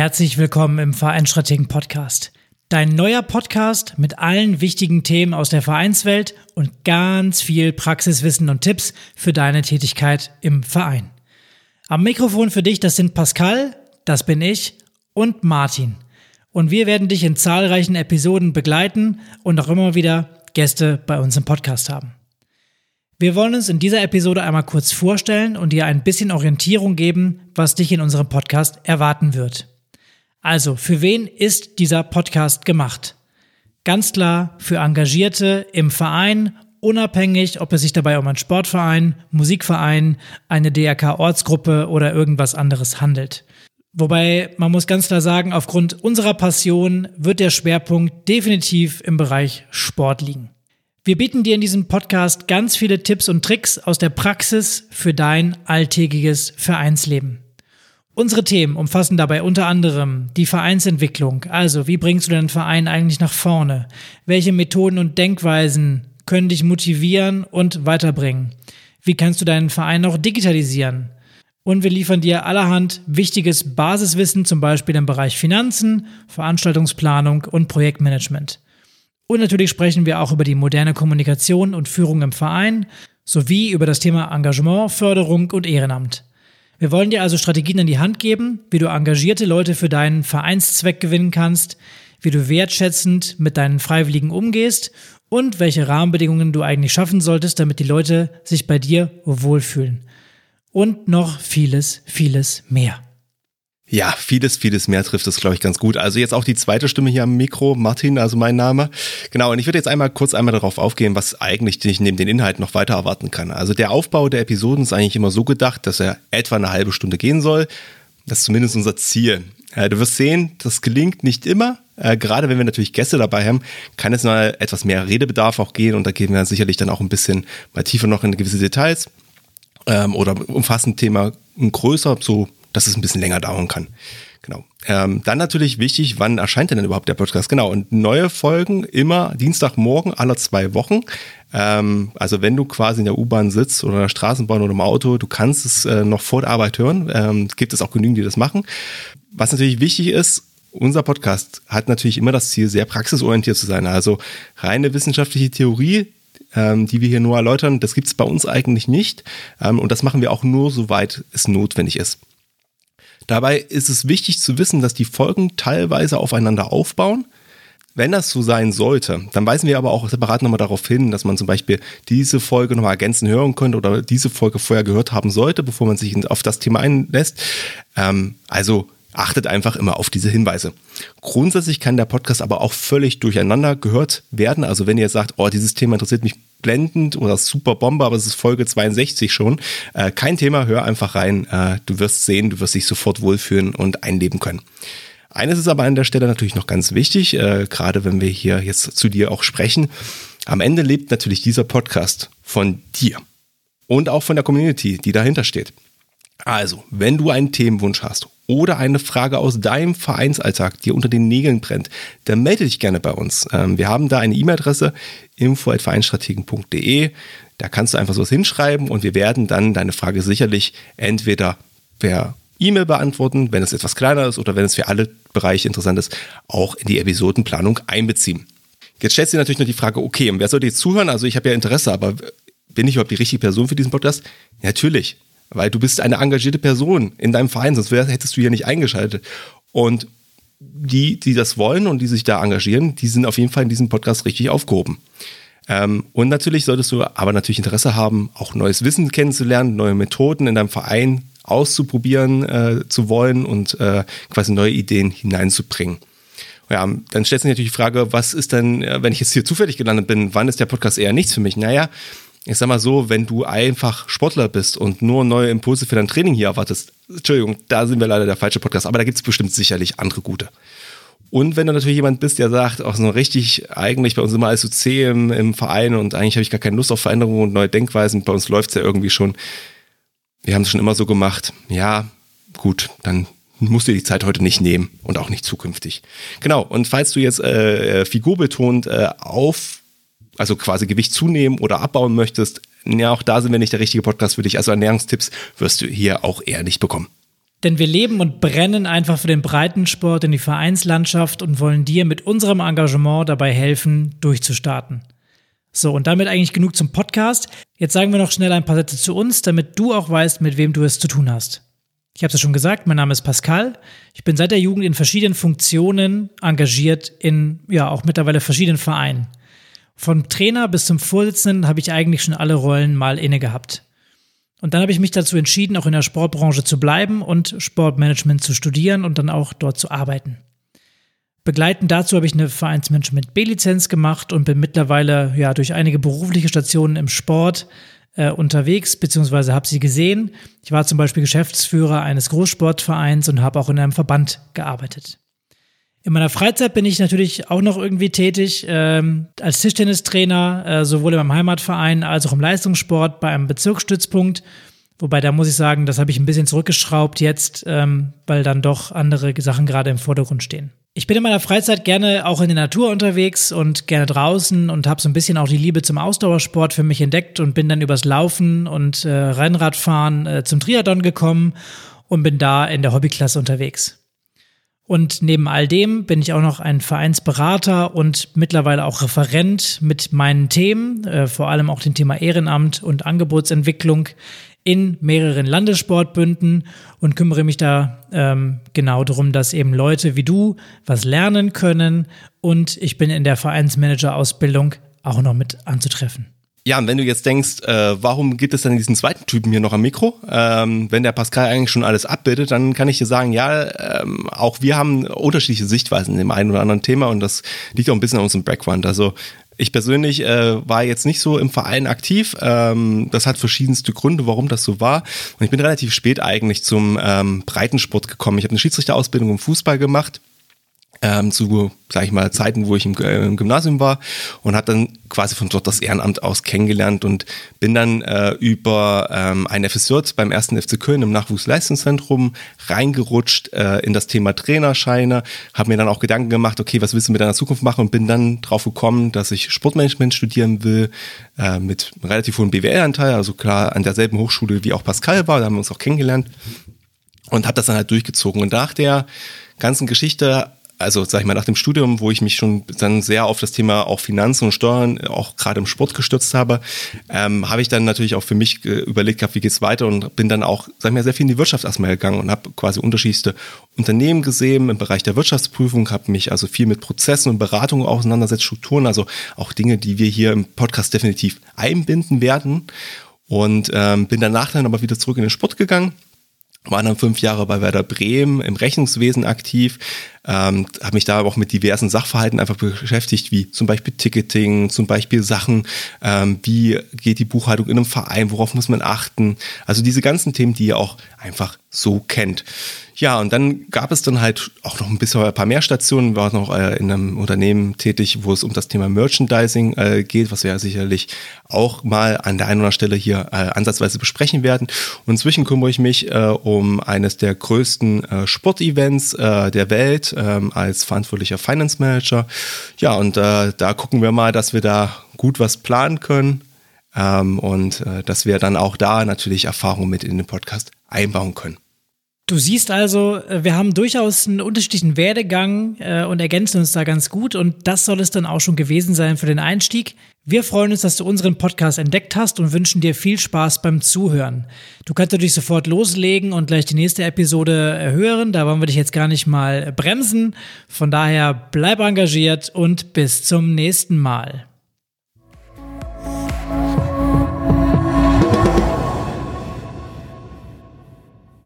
Herzlich willkommen im Vereinsstrategen Podcast. Dein neuer Podcast mit allen wichtigen Themen aus der Vereinswelt und ganz viel Praxiswissen und Tipps für deine Tätigkeit im Verein. Am Mikrofon für dich, das sind Pascal, das bin ich und Martin. Und wir werden dich in zahlreichen Episoden begleiten und auch immer wieder Gäste bei uns im Podcast haben. Wir wollen uns in dieser Episode einmal kurz vorstellen und dir ein bisschen Orientierung geben, was dich in unserem Podcast erwarten wird. Also, für wen ist dieser Podcast gemacht? Ganz klar für Engagierte im Verein, unabhängig, ob es sich dabei um einen Sportverein, Musikverein, eine DRK-Ortsgruppe oder irgendwas anderes handelt. Wobei man muss ganz klar sagen, aufgrund unserer Passion wird der Schwerpunkt definitiv im Bereich Sport liegen. Wir bieten dir in diesem Podcast ganz viele Tipps und Tricks aus der Praxis für dein alltägiges Vereinsleben. Unsere Themen umfassen dabei unter anderem die Vereinsentwicklung, also wie bringst du deinen Verein eigentlich nach vorne? Welche Methoden und Denkweisen können dich motivieren und weiterbringen? Wie kannst du deinen Verein auch digitalisieren? Und wir liefern dir allerhand wichtiges Basiswissen, zum Beispiel im Bereich Finanzen, Veranstaltungsplanung und Projektmanagement. Und natürlich sprechen wir auch über die moderne Kommunikation und Führung im Verein sowie über das Thema Engagement, Förderung und Ehrenamt. Wir wollen dir also Strategien in die Hand geben, wie du engagierte Leute für deinen Vereinszweck gewinnen kannst, wie du wertschätzend mit deinen Freiwilligen umgehst und welche Rahmenbedingungen du eigentlich schaffen solltest, damit die Leute sich bei dir wohlfühlen. Und noch vieles, vieles mehr. Ja, vieles, vieles mehr trifft es, glaube ich, ganz gut. Also jetzt auch die zweite Stimme hier am Mikro, Martin, also mein Name. Genau, und ich würde jetzt einmal kurz einmal darauf aufgehen, was eigentlich ich neben den Inhalten noch weiter erwarten kann. Also der Aufbau der Episoden ist eigentlich immer so gedacht, dass er etwa eine halbe Stunde gehen soll. Das ist zumindest unser Ziel. Äh, du wirst sehen, das gelingt nicht immer. Äh, gerade wenn wir natürlich Gäste dabei haben, kann es mal etwas mehr Redebedarf auch gehen und da gehen wir sicherlich dann auch ein bisschen mal tiefer noch in gewisse Details ähm, oder umfassen Thema größer, so dass es ein bisschen länger dauern kann. Genau. Ähm, dann natürlich wichtig, wann erscheint denn überhaupt der Podcast? Genau, und neue Folgen immer Dienstagmorgen aller zwei Wochen. Ähm, also wenn du quasi in der U-Bahn sitzt oder in der Straßenbahn oder im Auto, du kannst es äh, noch vor der Arbeit hören. Ähm, gibt es auch genügend, die das machen. Was natürlich wichtig ist, unser Podcast hat natürlich immer das Ziel, sehr praxisorientiert zu sein. Also reine wissenschaftliche Theorie, ähm, die wir hier nur erläutern, das gibt es bei uns eigentlich nicht. Ähm, und das machen wir auch nur, soweit es notwendig ist. Dabei ist es wichtig zu wissen, dass die Folgen teilweise aufeinander aufbauen. Wenn das so sein sollte, dann weisen wir aber auch separat nochmal darauf hin, dass man zum Beispiel diese Folge nochmal ergänzen hören könnte oder diese Folge vorher gehört haben sollte, bevor man sich auf das Thema einlässt. Ähm, also achtet einfach immer auf diese Hinweise. Grundsätzlich kann der Podcast aber auch völlig durcheinander gehört werden. Also wenn ihr sagt, oh, dieses Thema interessiert mich blendend oder super Bombe, aber es ist Folge 62 schon. Äh, kein Thema, hör einfach rein. Äh, du wirst sehen, du wirst dich sofort wohlfühlen und einleben können. Eines ist aber an der Stelle natürlich noch ganz wichtig, äh, gerade wenn wir hier jetzt zu dir auch sprechen. Am Ende lebt natürlich dieser Podcast von dir und auch von der Community, die dahinter steht. Also, wenn du einen Themenwunsch hast oder eine Frage aus deinem Vereinsalltag dir unter den Nägeln brennt, dann melde dich gerne bei uns. Ähm, wir haben da eine E-Mail-Adresse info@vereinstrategen.de. Da kannst du einfach sowas hinschreiben und wir werden dann deine Frage sicherlich entweder per E-Mail beantworten, wenn es etwas kleiner ist oder wenn es für alle Bereiche interessant ist, auch in die Episodenplanung einbeziehen. Jetzt stellt sich natürlich noch die Frage, okay, und wer sollte jetzt zuhören? Also ich habe ja Interesse, aber bin ich überhaupt die richtige Person für diesen Podcast? Natürlich weil du bist eine engagierte Person in deinem Verein, sonst hättest du hier nicht eingeschaltet. Und die, die das wollen und die sich da engagieren, die sind auf jeden Fall in diesem Podcast richtig aufgehoben. Ähm, und natürlich solltest du aber natürlich Interesse haben, auch neues Wissen kennenzulernen, neue Methoden in deinem Verein auszuprobieren äh, zu wollen und äh, quasi neue Ideen hineinzubringen. Ja, dann stellt sich natürlich die Frage, was ist denn, äh, wenn ich jetzt hier zufällig gelandet bin, wann ist der Podcast eher nichts für mich? Naja, ich sag mal so, wenn du einfach Sportler bist und nur neue Impulse für dein Training hier erwartest, Entschuldigung, da sind wir leider der falsche Podcast, aber da gibt es bestimmt sicherlich andere gute. Und wenn du natürlich jemand bist, der sagt, auch so richtig, eigentlich bei uns immer alles so zäh im, im Verein und eigentlich habe ich gar keine Lust auf Veränderungen und neue Denkweisen, bei uns läuft es ja irgendwie schon. Wir haben es schon immer so gemacht. Ja, gut, dann musst du die Zeit heute nicht nehmen und auch nicht zukünftig. Genau, und falls du jetzt äh, äh figurbetont äh, auf also quasi Gewicht zunehmen oder abbauen möchtest, ja, auch da sind wir nicht der richtige Podcast für dich. Also Ernährungstipps wirst du hier auch eher nicht bekommen. Denn wir leben und brennen einfach für den Breitensport in die Vereinslandschaft und wollen dir mit unserem Engagement dabei helfen, durchzustarten. So, und damit eigentlich genug zum Podcast. Jetzt sagen wir noch schnell ein paar Sätze zu uns, damit du auch weißt, mit wem du es zu tun hast. Ich habe es ja schon gesagt, mein Name ist Pascal. Ich bin seit der Jugend in verschiedenen Funktionen engagiert in, ja, auch mittlerweile verschiedenen Vereinen. Vom Trainer bis zum Vorsitzenden habe ich eigentlich schon alle Rollen mal inne gehabt. Und dann habe ich mich dazu entschieden, auch in der Sportbranche zu bleiben und Sportmanagement zu studieren und dann auch dort zu arbeiten. Begleitend dazu habe ich eine Vereinsmanagement B-Lizenz gemacht und bin mittlerweile ja durch einige berufliche Stationen im Sport äh, unterwegs, beziehungsweise habe sie gesehen. Ich war zum Beispiel Geschäftsführer eines Großsportvereins und habe auch in einem Verband gearbeitet. In meiner Freizeit bin ich natürlich auch noch irgendwie tätig ähm, als Tischtennistrainer, äh, sowohl meinem Heimatverein als auch im Leistungssport bei einem Bezirksstützpunkt. Wobei da muss ich sagen, das habe ich ein bisschen zurückgeschraubt jetzt, ähm, weil dann doch andere Sachen gerade im Vordergrund stehen. Ich bin in meiner Freizeit gerne auch in der Natur unterwegs und gerne draußen und habe so ein bisschen auch die Liebe zum Ausdauersport für mich entdeckt und bin dann übers Laufen und äh, Rennradfahren äh, zum Triathlon gekommen und bin da in der Hobbyklasse unterwegs. Und neben all dem bin ich auch noch ein Vereinsberater und mittlerweile auch Referent mit meinen Themen, äh, vor allem auch dem Thema Ehrenamt und Angebotsentwicklung in mehreren Landessportbünden und kümmere mich da ähm, genau darum, dass eben Leute wie du was lernen können und ich bin in der Vereinsmanager-Ausbildung auch noch mit anzutreffen. Ja, und wenn du jetzt denkst, äh, warum gibt es dann diesen zweiten Typen hier noch am Mikro? Ähm, wenn der Pascal eigentlich schon alles abbildet, dann kann ich dir sagen, ja, ähm, auch wir haben unterschiedliche Sichtweisen in dem einen oder anderen Thema und das liegt auch ein bisschen an unserem Background. Also ich persönlich äh, war jetzt nicht so im Verein aktiv. Ähm, das hat verschiedenste Gründe, warum das so war. Und ich bin relativ spät eigentlich zum ähm, Breitensport gekommen. Ich habe eine Schiedsrichterausbildung im Fußball gemacht ähm, zu, sag ich mal, Zeiten, wo ich im, äh, im Gymnasium war und habe dann quasi von dort das Ehrenamt aus kennengelernt und bin dann äh, über ähm, ein FSJ beim ersten FC Köln im Nachwuchsleistungszentrum reingerutscht äh, in das Thema Trainerscheine, habe mir dann auch Gedanken gemacht, okay, was willst du mit deiner Zukunft machen und bin dann drauf gekommen, dass ich Sportmanagement studieren will äh, mit relativ hohem BWL-Anteil, also klar an derselben Hochschule wie auch Pascal war, da haben wir uns auch kennengelernt und habe das dann halt durchgezogen. Und nach der ganzen Geschichte also sag ich mal, nach dem Studium, wo ich mich schon dann sehr auf das Thema auch Finanzen und Steuern, auch gerade im Sport gestürzt habe, ähm, habe ich dann natürlich auch für mich überlegt gehabt, wie geht's weiter und bin dann auch, sag ich mal, sehr viel in die Wirtschaft erstmal gegangen und habe quasi unterschiedlichste Unternehmen gesehen im Bereich der Wirtschaftsprüfung, habe mich also viel mit Prozessen und Beratungen auseinandersetzt, Strukturen, also auch Dinge, die wir hier im Podcast definitiv einbinden werden und ähm, bin danach dann aber wieder zurück in den Sport gegangen war dann fünf Jahre bei Werder Bremen im Rechnungswesen aktiv, ähm, habe mich da auch mit diversen Sachverhalten einfach beschäftigt, wie zum Beispiel Ticketing, zum Beispiel Sachen, ähm, wie geht die Buchhaltung in einem Verein, worauf muss man achten, also diese ganzen Themen, die ihr auch einfach so kennt. Ja, und dann gab es dann halt auch noch ein bisschen ein paar mehr Stationen, war noch äh, in einem Unternehmen tätig, wo es um das Thema Merchandising äh, geht, was wir ja sicherlich auch mal an der einen oder anderen Stelle hier äh, ansatzweise besprechen werden. Und inzwischen kümmere ich mich äh, um eines der größten äh, Sportevents äh, der Welt ähm, als verantwortlicher Finance Manager. Ja, und da gucken wir mal, dass wir da gut was planen können. Ähm, und dass wir dann auch da natürlich Erfahrungen mit in den Podcast einbauen können. Du siehst also, äh, wir haben durchaus einen unterschiedlichen Werdegang äh, und ergänzen uns da ganz gut und das soll es dann auch schon gewesen sein für den Einstieg. Wir freuen uns, dass du unseren Podcast entdeckt hast und wünschen dir viel Spaß beim Zuhören. Du kannst natürlich sofort loslegen und gleich die nächste Episode äh, hören. Da wollen wir dich jetzt gar nicht mal bremsen. Von daher bleib engagiert und bis zum nächsten Mal.